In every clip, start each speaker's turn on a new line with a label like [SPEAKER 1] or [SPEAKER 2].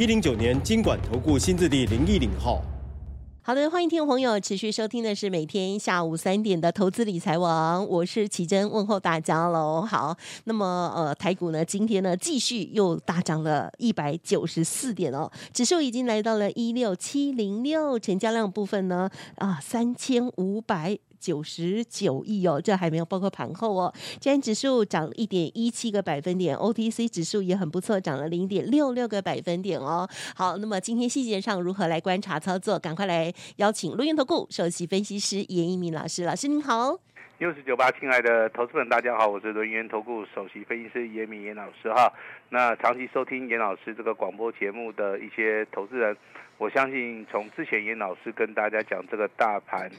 [SPEAKER 1] 一零九年金管投顾新字地零一零号。
[SPEAKER 2] 好的，欢迎听众朋友持续收听的是每天下午三点的投资理财王，我是奇珍，问候大家喽。好，那么呃台股呢今天呢继续又大涨了一百九十四点哦，指数已经来到了一六七零六，成交量部分呢啊三千五百。九十九亿哦，这还没有包括盘后哦。今天指数涨一点一七个百分点，OTC 指数也很不错，涨了零点六六个百分点哦。好，那么今天细节上如何来观察操作？赶快来邀请轮源投顾首席分析师严一民老师，老师您好。
[SPEAKER 3] 六十九八，亲爱的投资们，大家好，我是轮源投顾首席分析师严一民严老师哈。那长期收听严老师这个广播节目的一些投资人，我相信从之前严老师跟大家讲这个大盘。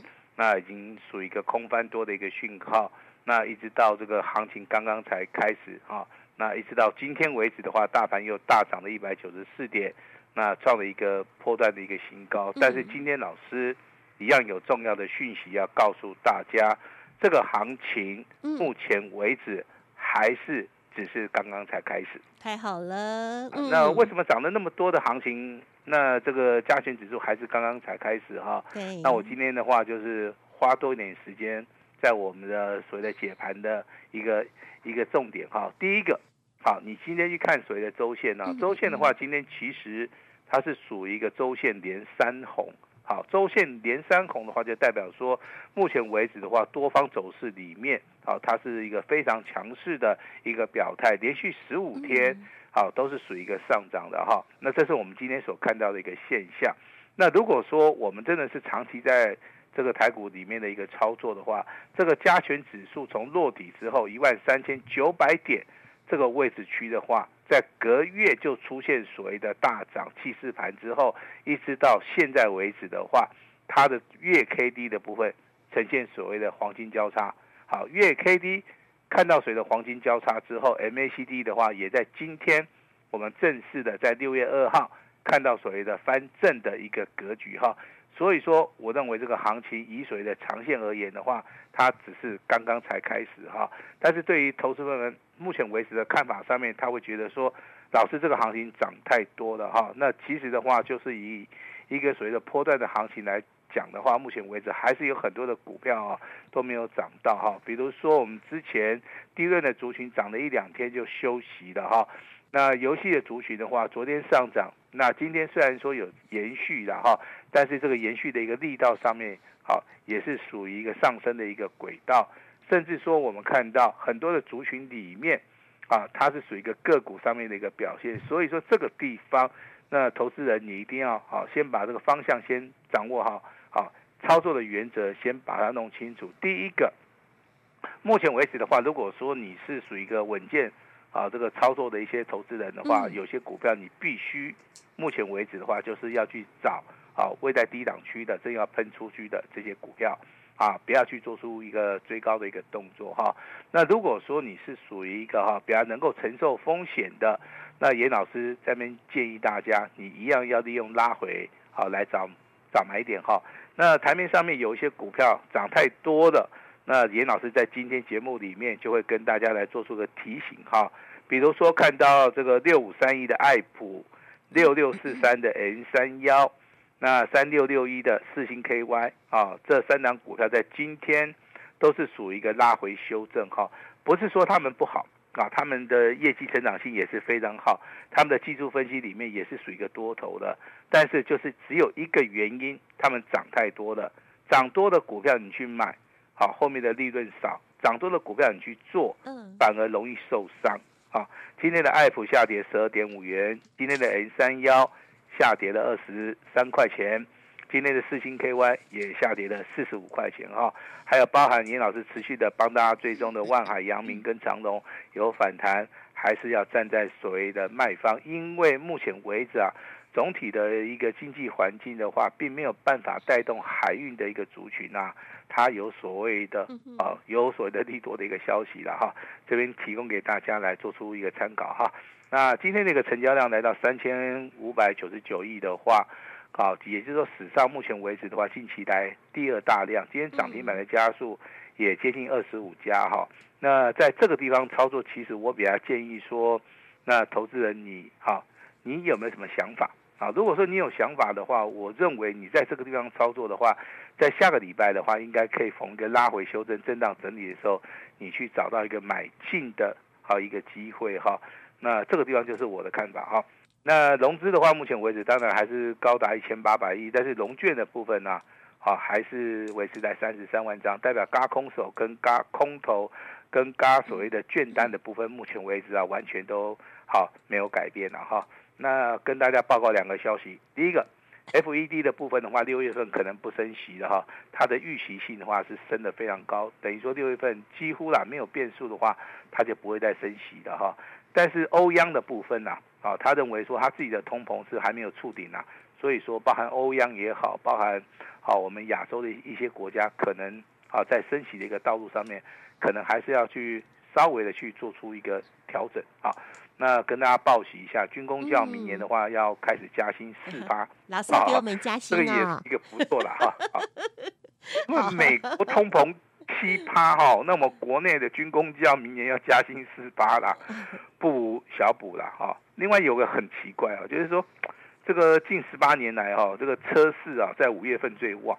[SPEAKER 3] 那已经属于一个空翻多的一个讯号，那一直到这个行情刚刚才开始啊，那一直到今天为止的话，大盘又大涨了一百九十四点，那创了一个破断的一个新高。但是今天老师一样有重要的讯息要告诉大家，这个行情目前为止还是只是刚刚才开始。
[SPEAKER 2] 太好了，
[SPEAKER 3] 那为什么涨了那么多的行情？那这个加权指数还是刚刚才开始哈，那我今天的话就是花多一点时间在我们的所谓的解盘的一个一个重点哈。第一个，好，你今天去看所谓的周线呢，周线的话，今天其实它是属于一个周线连三红，好，周线连三红的话，就代表说目前为止的话，多方走势里面，好，它是一个非常强势的一个表态，连续十五天。好，都是属于一个上涨的哈。那这是我们今天所看到的一个现象。那如果说我们真的是长期在这个台股里面的一个操作的话，这个加权指数从落底之后一万三千九百点这个位置区的话，在隔月就出现所谓的大涨气势盘之后，一直到现在为止的话，它的月 K D 的部分呈现所谓的黄金交叉。好，月 K D。看到谁的黄金交叉之后，MACD 的话也在今天，我们正式的在六月二号看到所谓的翻正的一个格局哈，所以说我认为这个行情以所谓的长线而言的话，它只是刚刚才开始哈，但是对于投资们目前为止的看法上面，他会觉得说，老师这个行情涨太多了哈，那其实的话就是以一个所谓的波段的行情来。讲的话，目前为止还是有很多的股票啊都没有涨到哈，比如说我们之前低润的族群涨了一两天就休息了哈，那游戏的族群的话，昨天上涨，那今天虽然说有延续了哈，但是这个延续的一个力道上面，好也是属于一个上升的一个轨道，甚至说我们看到很多的族群里面啊，它是属于一个个股上面的一个表现，所以说这个地方，那投资人你一定要好先把这个方向先掌握好。好，操作的原则先把它弄清楚。第一个，目前为止的话，如果说你是属于一个稳健啊这个操作的一些投资人的话，有些股票你必须目前为止的话，就是要去找啊位在低档区的正要喷出去的这些股票啊，不要去做出一个追高的一个动作哈。那如果说你是属于一个哈比较能够承受风险的，那严老师这边建议大家，你一样要利用拉回好来找涨买点哈。那台面上面有一些股票涨太多的，那严老师在今天节目里面就会跟大家来做出个提醒哈，比如说看到这个六五三一的爱普，六六四三的 N 三幺，那三六六一的四星 KY 啊，这三档股票在今天都是属于一个拉回修正哈，不是说他们不好。啊，他们的业绩成长性也是非常好，他们的技术分析里面也是属于一个多头的，但是就是只有一个原因，他们涨太多了，涨多的股票你去买，好，后面的利润少，涨多的股票你去做，嗯反而容易受伤。啊，今天的爱普下跌十二点五元，今天的 N 三幺下跌了二十三块钱，今天的四星 KY 也下跌了四十五块钱哈，还有包含严老师持续的帮大家追踪的万海、阳明跟长隆有反弹，还是要站在所谓的卖方，因为目前为止啊，总体的一个经济环境的话，并没有办法带动海运的一个族群啊，它有所谓的啊，有所谓的利多的一个消息了哈，这边提供给大家来做出一个参考哈。那今天这个成交量来到三千五百九十九亿的话。好，也就是说，史上目前为止的话，近期来第二大量，今天涨停板的家数也接近二十五家哈。那在这个地方操作，其实我比较建议说，那投资人你好，你有没有什么想法啊？如果说你有想法的话，我认为你在这个地方操作的话，在下个礼拜的话，应该可以逢一个拉回修正、震荡整理的时候，你去找到一个买进的好一个机会哈。那这个地方就是我的看法哈。那融资的话，目前为止当然还是高达一千八百亿，但是融券的部分呢，好还是维持在三十三万张，代表轧空手跟轧空头跟轧所谓的券单的部分，目前为止啊完全都好没有改变了哈。那跟大家报告两个消息，第一个，FED 的部分的话，六月份可能不升息了哈，它的预期性的话是升得非常高，等于说六月份几乎啦没有变数的话，它就不会再升息的哈。但是欧央的部分呢？啊，他认为说他自己的通膨是还没有触顶啊，所以说包含欧央也好，包含好我们亚洲的一些国家，可能啊在升息的一个道路上面，可能还是要去稍微的去做出一个调整啊。那跟大家报喜一下，军工教明年的话要开始加薪四趴，
[SPEAKER 2] 老师给我们加薪啊，
[SPEAKER 3] 这个也是一个不错了哈。因为美国通膨。七趴哈，那么国内的军工就要明年要加薪四八啦，不无小补啦哈。另外有个很奇怪啊，就是说这个近十八年来哈，这个车市啊在五月份最旺。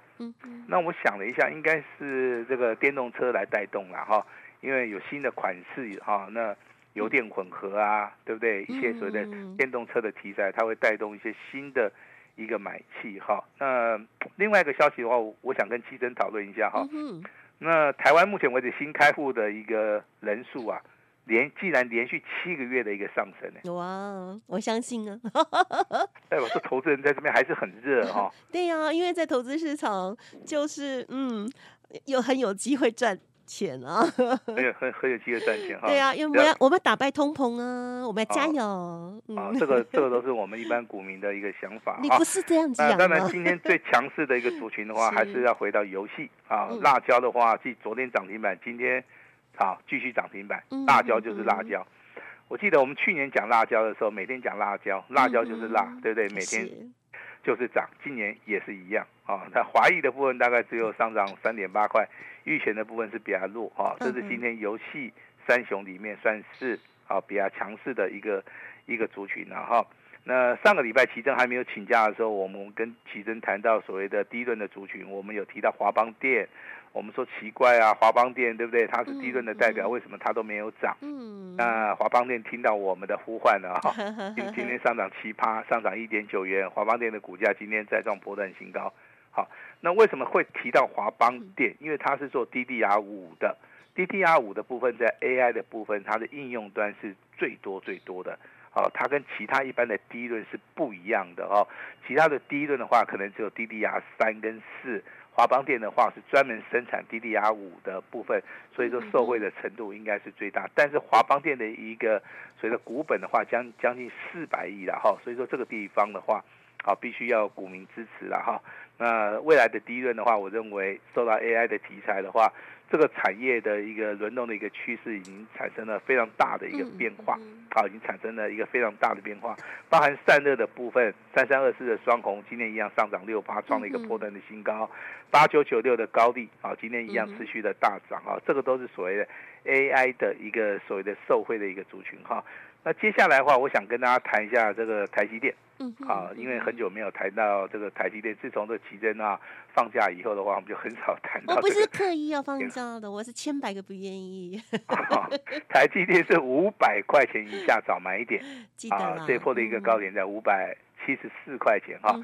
[SPEAKER 3] 那我想了一下，应该是这个电动车来带动了哈，因为有新的款式哈，那油电混合啊，对不对？一些所谓的电动车的题材，它会带动一些新的一个买气哈。那另外一个消息的话，我想跟七珍讨论一下哈。那台湾目前为止新开户的一个人数啊，连既然连续七个月的一个上升呢，
[SPEAKER 2] 哇，我相信啊，
[SPEAKER 3] 代表说投资人在这边还是很热哈、哦。
[SPEAKER 2] 对呀、啊，因为在投资市场就是嗯，有很有机会赚。钱啊，
[SPEAKER 3] 很有很很有机会赚钱哈。
[SPEAKER 2] 对啊，因为我们要我们要打败通膨啊，我们要加油。
[SPEAKER 3] 啊，这个这个都是我们一般股民的一个想法。
[SPEAKER 2] 你不是这样子讲。
[SPEAKER 3] 当然，今天最强势的一个族群的话，还是要回到游戏啊。辣椒的话，继昨天涨停板，今天好继续涨停板。辣椒就是辣椒。我记得我们去年讲辣椒的时候，每天讲辣椒，辣椒就是辣，对不对？每天就是涨，今年也是一样啊。那华裔的部分大概只有上涨三点八块。玉泉的部分是比较弱啊，这是今天游戏三雄里面算是啊比较强势的一个一个族群了哈。那上个礼拜奇珍还没有请假的时候，我们跟奇珍谈到所谓的低润的族群，我们有提到华邦电，我们说奇怪啊，华邦电对不对？它是低润的代表，为什么它都没有涨？那华邦电听到我们的呼唤了哈，今天上涨七趴，上涨一点九元，华邦电的股价今天再创波段新高。好，那为什么会提到华邦电？因为它是做 DDR 五的，DDR 五的部分在 AI 的部分，它的应用端是最多最多的。好，它跟其他一般的低润是不一样的哦。其他的低润的话，可能只有 DDR 三跟四，华邦电的话是专门生产 DDR 五的部分，所以说受惠的程度应该是最大。但是华邦电的一个随着股本的话，将将近四百亿了哈，所以说这个地方的话，好，必须要股民支持了哈。那未来的第一轮的话，我认为受到 AI 的题材的话，这个产业的一个轮动的一个趋势已经产生了非常大的一个变化，好，已经产生了一个非常大的变化，包含散热的部分，三三二四的双红今天一样上涨六八，创了一个破断的新高，八九九六的高地啊，今天一样持续的大涨啊，这个都是所谓的 AI 的一个所谓的受惠的一个族群哈。那接下来的话，我想跟大家谈一下这个台积电。嗯，好，因为很久没有谈到这个台积电，自从这奇珍啊放假以后的话，我们就很少谈到。
[SPEAKER 2] 我不是刻意要放假的，我是千百个不愿意。
[SPEAKER 3] 台积电是五百块钱以下早买一点，啊，这波的一个高点在五百七十四块钱哈。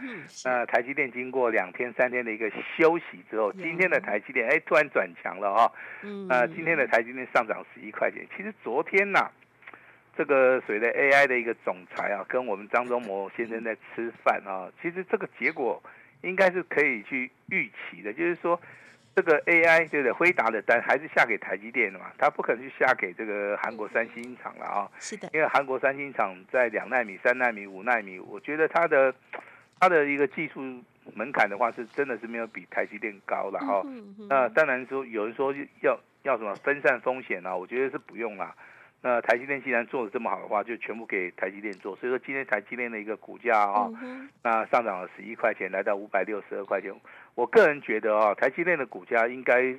[SPEAKER 3] 那台积电经过两天三天的一个休息之后，今天的台积电哎突然转强了哈。嗯。那今天的台积电上涨十一块钱，其实昨天呐。这个所谓的 AI 的一个总裁啊，跟我们张忠谋先生在吃饭啊，其实这个结果应该是可以去预期的，就是说。这个 AI 对不对？辉达的单还是下给台积电的嘛？他不可能去下给这个韩国三星厂了啊、哦。
[SPEAKER 2] 是的。
[SPEAKER 3] 因为韩国三星厂在两纳米、三纳米、五纳米，我觉得它的它的一个技术门槛的话，是真的是没有比台积电高了哈、哦。那当然说有人说要要什么分散风险啊，我觉得是不用啦。那台积电既然做的这么好的话，就全部给台积电做。所以说今天台积电的一个股价啊、哦，那上涨了十一块钱，来到五百六十二块钱。我个人觉得啊，台积电的股价应该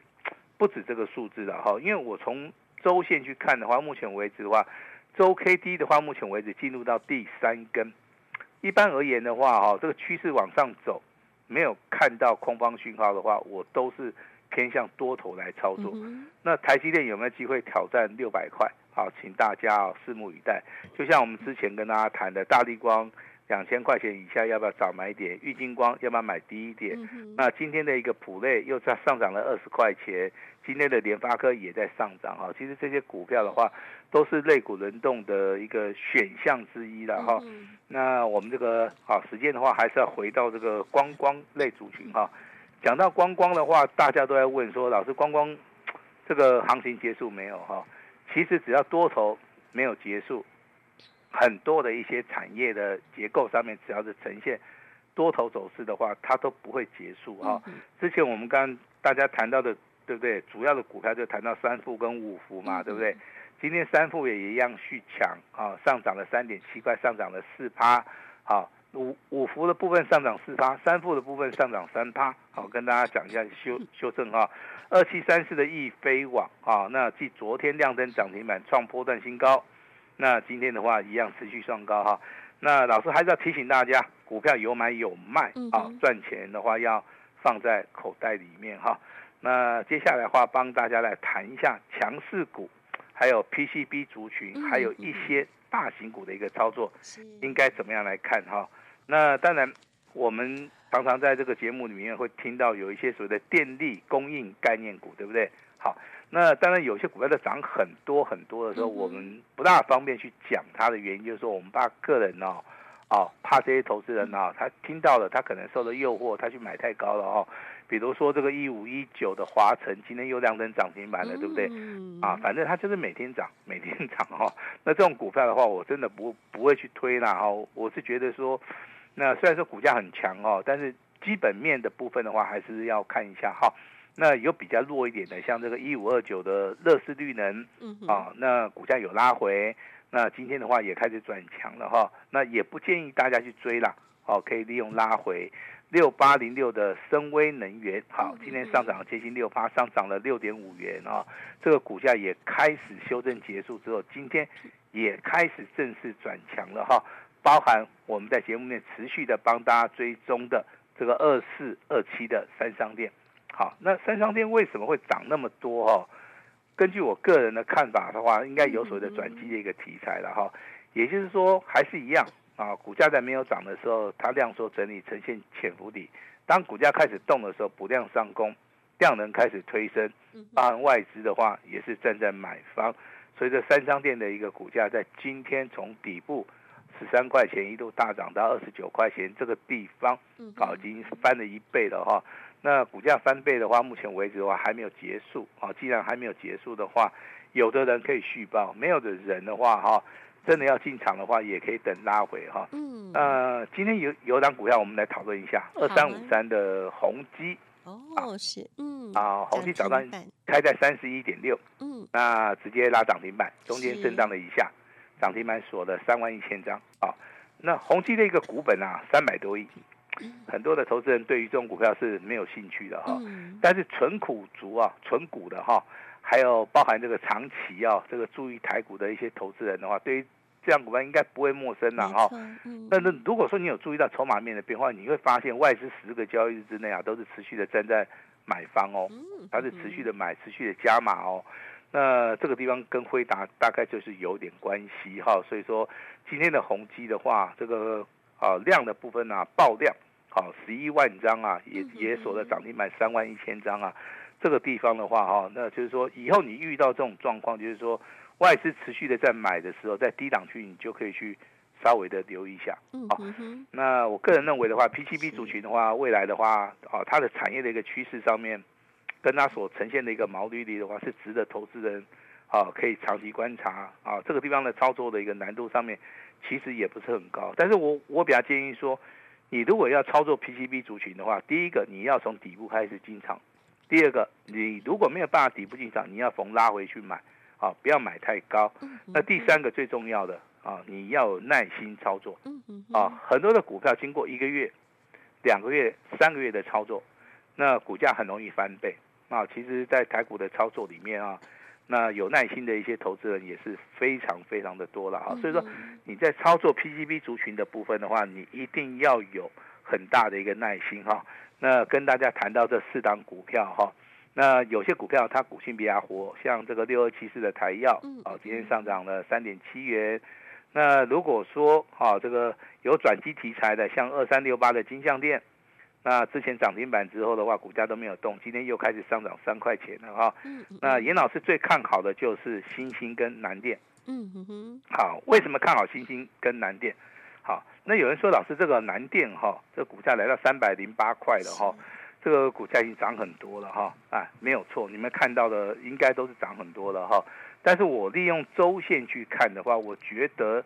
[SPEAKER 3] 不止这个数字了哈，因为我从周线去看的话，目前为止的话，周 K D 的话，目前为止进入到第三根。一般而言的话哈，这个趋势往上走，没有看到空方讯号的话，我都是偏向多头来操作。那台积电有没有机会挑战六百块？好，请大家啊拭目以待。就像我们之前跟大家谈的大力光。两千块钱以下要不要早买一点？玉金光要不要买低一点？嗯、那今天的一个普类又在上涨了二十块钱，今天的联发科也在上涨哈。其实这些股票的话，都是类股轮动的一个选项之一了哈。嗯、那我们这个好时间的话，还是要回到这个观光类族群哈。讲到观光的话，大家都在问说，老师观光这个行情结束没有哈？其实只要多头没有结束。很多的一些产业的结构上面，只要是呈现多头走势的话，它都不会结束哈。之前我们刚刚大家谈到的，对不对？主要的股票就谈到三富跟五福嘛，对不对？今天三富也一样续强啊，上涨了三点七块，上涨了四趴。好，五五福的部分上涨四趴，三富的部分上涨三趴。好，跟大家讲一下修修正哈。二七三四的易飞网啊，那继昨天亮灯涨停板创波段新高。那今天的话一样持续创高哈，那老师还是要提醒大家，股票有买有卖啊，赚钱的话要放在口袋里面哈。那接下来的话帮大家来谈一下强势股，还有 PCB 族群，还有一些大型股的一个操作，应该怎么样来看哈？那当然，我们常常在这个节目里面会听到有一些所谓的电力供应概念股，对不对？好。那当然，有些股票在涨很多很多的时候，我们不大方便去讲它的原因，就是说我们怕个人哦，哦，怕这些投资人哦，他听到了，他可能受了诱惑，他去买太高了哦。比如说这个一五一九的华晨，今天又亮灯涨停板了，对不对？啊，反正它就是每天涨，每天涨哈。那这种股票的话，我真的不不会去推啦哈。我是觉得说，那虽然说股价很强哦，但是基本面的部分的话，还是要看一下哈。那有比较弱一点的，像这个一五二九的乐视绿能，啊，那股价有拉回，那今天的话也开始转强了哈，那也不建议大家去追啦，哦，可以利用拉回。六八零六的深威能源，好，今天上涨接近六趴，上涨了六点五元啊，这个股价也开始修正结束之后，今天也开始正式转强了哈，包含我们在节目内持续的帮大家追踪的这个二四二七的三商店。好，那三商店为什么会涨那么多哈？根据我个人的看法的话，应该有所谓的转机的一个题材了哈。也就是说，还是一样啊，股价在没有涨的时候，它量缩整理呈现潜伏底；当股价开始动的时候，补量上攻，量能开始推升，包含外资的话也是站在买方。所以这三商店的一个股价在今天从底部十三块钱一度大涨到二十九块钱这个地方，啊，已经翻了一倍了哈。那股价翻倍的话，目前为止的话还没有结束啊。既然还没有结束的话，有的人可以续报，没有的人的话哈，真的要进场的话，也可以等拉回哈。嗯。呃，今天有有档股票，我们来讨论一下，二三五三的宏基。
[SPEAKER 2] 哦，是，嗯。
[SPEAKER 3] 啊，宏基早上开在三十一点六，嗯，那直接拉涨停板，中间震荡了一下，涨停板锁了三万一千张啊。那宏基的一个股本啊，三百多亿。很多的投资人对于这种股票是没有兴趣的哈，但是纯股族啊，纯股的哈，还有包含这个长期啊，这个注意台股的一些投资人的话，对于这样股票应该不会陌生了哈。但是如果说你有注意到筹码面的变化，你会发现外资十个交易日之内啊，都是持续的站在买方哦，它是持续的买，持续的加码哦。那这个地方跟辉达大概就是有点关系哈，所以说今天的宏基的话，这个啊量的部分啊爆量。好，十一万张啊，也也锁了涨停板三万一千张啊，这个地方的话哈，那就是说以后你遇到这种状况，就是说外资持续的在买的时候，在低档区你就可以去稍微的留意一下。好，那我个人认为的话，PCB 族群的话，未来的话，啊，它的产业的一个趋势上面，跟它所呈现的一个毛利率的话，是值得投资人啊可以长期观察啊。这个地方的操作的一个难度上面，其实也不是很高。但是我我比较建议说，你如果要操作 PCB 族群的话，第一个你要从底部开始进场，第二个你如果没有办法底部进场，你要逢拉回去买。啊，不要买太高。那第三个最重要的啊，你要有耐心操作。啊，很多的股票经过一个月、两个月、三个月的操作，那股价很容易翻倍。啊，其实，在台股的操作里面啊，那有耐心的一些投资人也是非常非常的多了哈。所以说，你在操作 PGB 族群的部分的话，你一定要有很大的一个耐心哈。那跟大家谈到这四档股票哈。那有些股票它股性比较活，像这个六二七四的台药，哦，今天上涨了三点七元。那如果说哈，这个有转机题材的，像二三六八的金像电，那之前涨停板之后的话，股价都没有动，今天又开始上涨三块钱了哈。嗯那严老师最看好的就是新兴跟南电。嗯哼。好，为什么看好新兴跟南电？好，那有人说老师这个南电哈，这股价来到三百零八块了哈。这个股价已经涨很多了哈，啊，没有错，你们看到的应该都是涨很多了哈。但是我利用周线去看的话，我觉得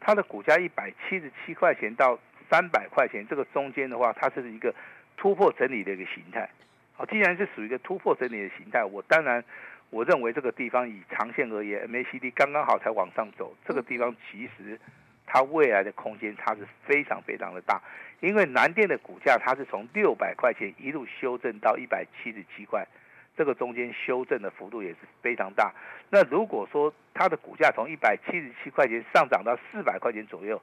[SPEAKER 3] 它的股价一百七十七块钱到三百块钱这个中间的话，它是一个突破整理的一个形态。好，既然是属于一个突破整理的形态，我当然我认为这个地方以长线而言，MACD 刚刚好才往上走，这个地方其实。它未来的空间差是非常非常的大，因为南电的股价它是从六百块钱一路修正到一百七十七块，这个中间修正的幅度也是非常大。那如果说它的股价从一百七十七块钱上涨到四百块钱左右，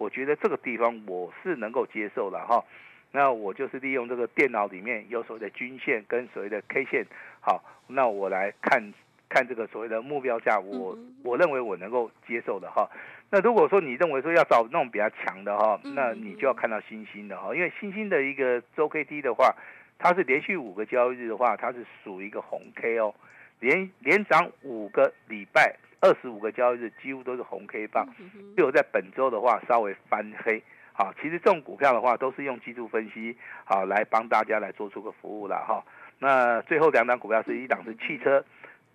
[SPEAKER 3] 我觉得这个地方我是能够接受了哈。那我就是利用这个电脑里面有所谓的均线跟所谓的 K 线，好，那我来看看这个所谓的目标价，我我认为我能够接受的哈。那如果说你认为说要找那种比较强的哈，那你就要看到欣兴的哈，因为欣兴的一个周 K D 的话，它是连续五个交易日的话，它是属于一个红 K 哦，连连涨五个礼拜，二十五个交易日几乎都是红 K 棒，只有在本周的话稍微翻黑。好，其实这种股票的话都是用技术分析好来帮大家来做出个服务了哈。那最后两档股票是一档是汽车。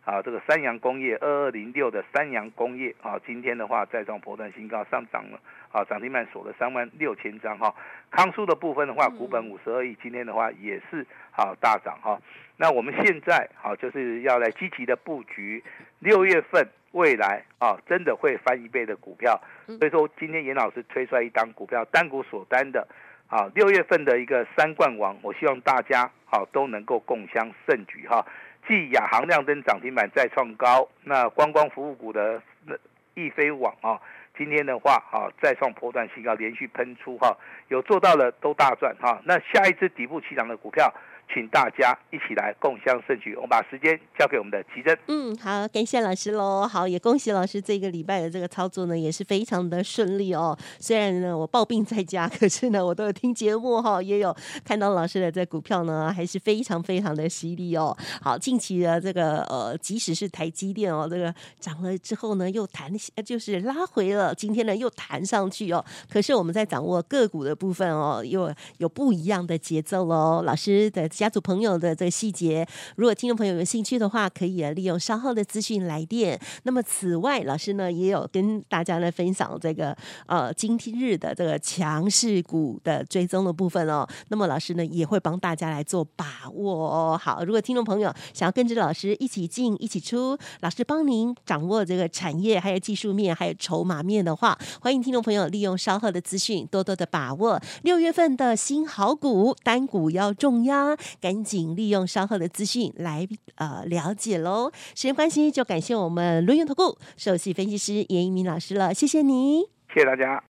[SPEAKER 3] 啊，这个三洋工业二二零六的三洋工业啊，今天的话再创波段新高，上涨了啊，涨停板锁了三万六千张哈。康舒的部分的话，股本五十二亿，今天的话也是好大涨哈。那我们现在好就是要来积极的布局六月份未来啊，真的会翻一倍的股票。所以说今天严老师推出来一档股票，单股锁单的啊，六月份的一个三冠王，我希望大家好都能够共襄盛举哈。继亚航亮灯涨停板再创高，那观光服务股的那易飞网啊，今天的话啊再创波段新高，连续喷出哈，有做到了都大赚哈。那下一支底部起涨的股票。请大家一起来共襄盛举。我们把时间交给我们的奇珍。
[SPEAKER 2] 嗯，好，感谢老师喽。好，也恭喜老师这个礼拜的这个操作呢，也是非常的顺利哦。虽然呢我抱病在家，可是呢我都有听节目哈，也有看到老师的这股票呢，还是非常非常的犀利哦。好，近期的这个呃，即使是台积电哦，这个涨了之后呢，又弹，就是拉回了，今天呢又弹上去哦。可是我们在掌握个股的部分哦，又有不一样的节奏喽。老师的。家族朋友的这个细节，如果听众朋友有兴趣的话，可以利用稍后的资讯来电。那么此外，老师呢也有跟大家来分享这个呃今天日的这个强势股的追踪的部分哦。那么老师呢也会帮大家来做把握哦。好，如果听众朋友想要跟着老师一起进一起出，老师帮您掌握这个产业还有技术面还有筹码面的话，欢迎听众朋友利用稍后的资讯多多的把握六月份的新好股，单股要重压。赶紧利用稍后的资讯来呃了解喽。时间关系，就感谢我们轮元投顾首席分析师严一鸣老师了，谢谢你，
[SPEAKER 3] 谢谢大家。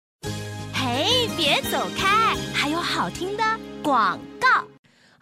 [SPEAKER 4] 嘿，别走开，还有好听的广告。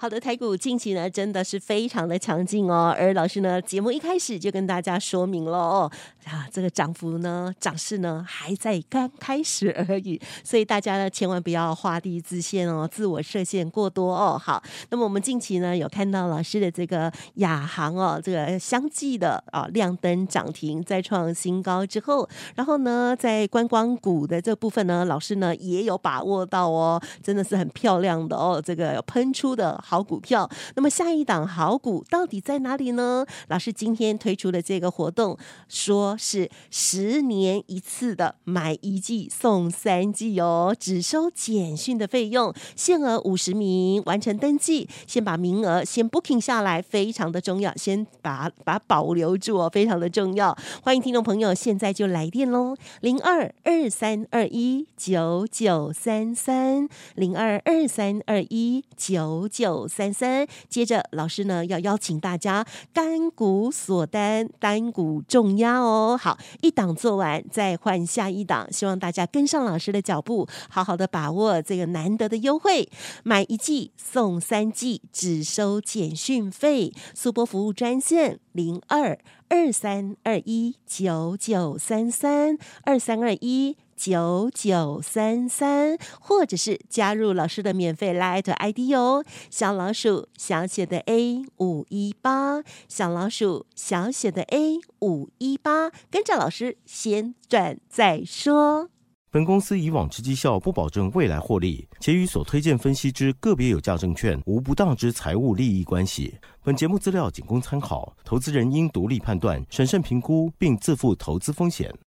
[SPEAKER 2] 好的，台股近期呢真的是非常的强劲哦，而老师呢节目一开始就跟大家说明了哦，啊这个涨幅呢涨势呢还在刚开始而已，所以大家呢千万不要画地自限哦，自我设限过多哦。好，那么我们近期呢有看到老师的这个亚航哦，这个相继的啊亮灯涨停再创新高之后，然后呢在观光股的这部分呢，老师呢也有把握到哦，真的是很漂亮的哦，这个喷出的。好股票，那么下一档好股到底在哪里呢？老师今天推出的这个活动，说是十年一次的买一季送三季哦，只收简讯的费用，限额五十名，完成登记，先把名额先 booking 下来，非常的重要，先把把保留住哦，非常的重要。欢迎听众朋友现在就来电喽，零二二三二一九九三三，零二二三二一九九。三三，接着老师呢要邀请大家单股锁单，单股重压哦。好，一档做完再换下一档，希望大家跟上老师的脚步，好好的把握这个难得的优惠，买一季送三季，只收简讯费。速播服务专线零二二三二一九九三三二三二一。九九三三，或者是加入老师的免费 Line ID 哦，小老鼠小写的 A 五一八，小老鼠小写的 A 五一八，跟着老师先转再说。
[SPEAKER 1] 本公司以往之绩效不保证未来获利，且与所推荐分析之个别有价证券无不当之财务利益关系。本节目资料仅供参考，投资人应独立判断、审慎评估，并自负投资风险。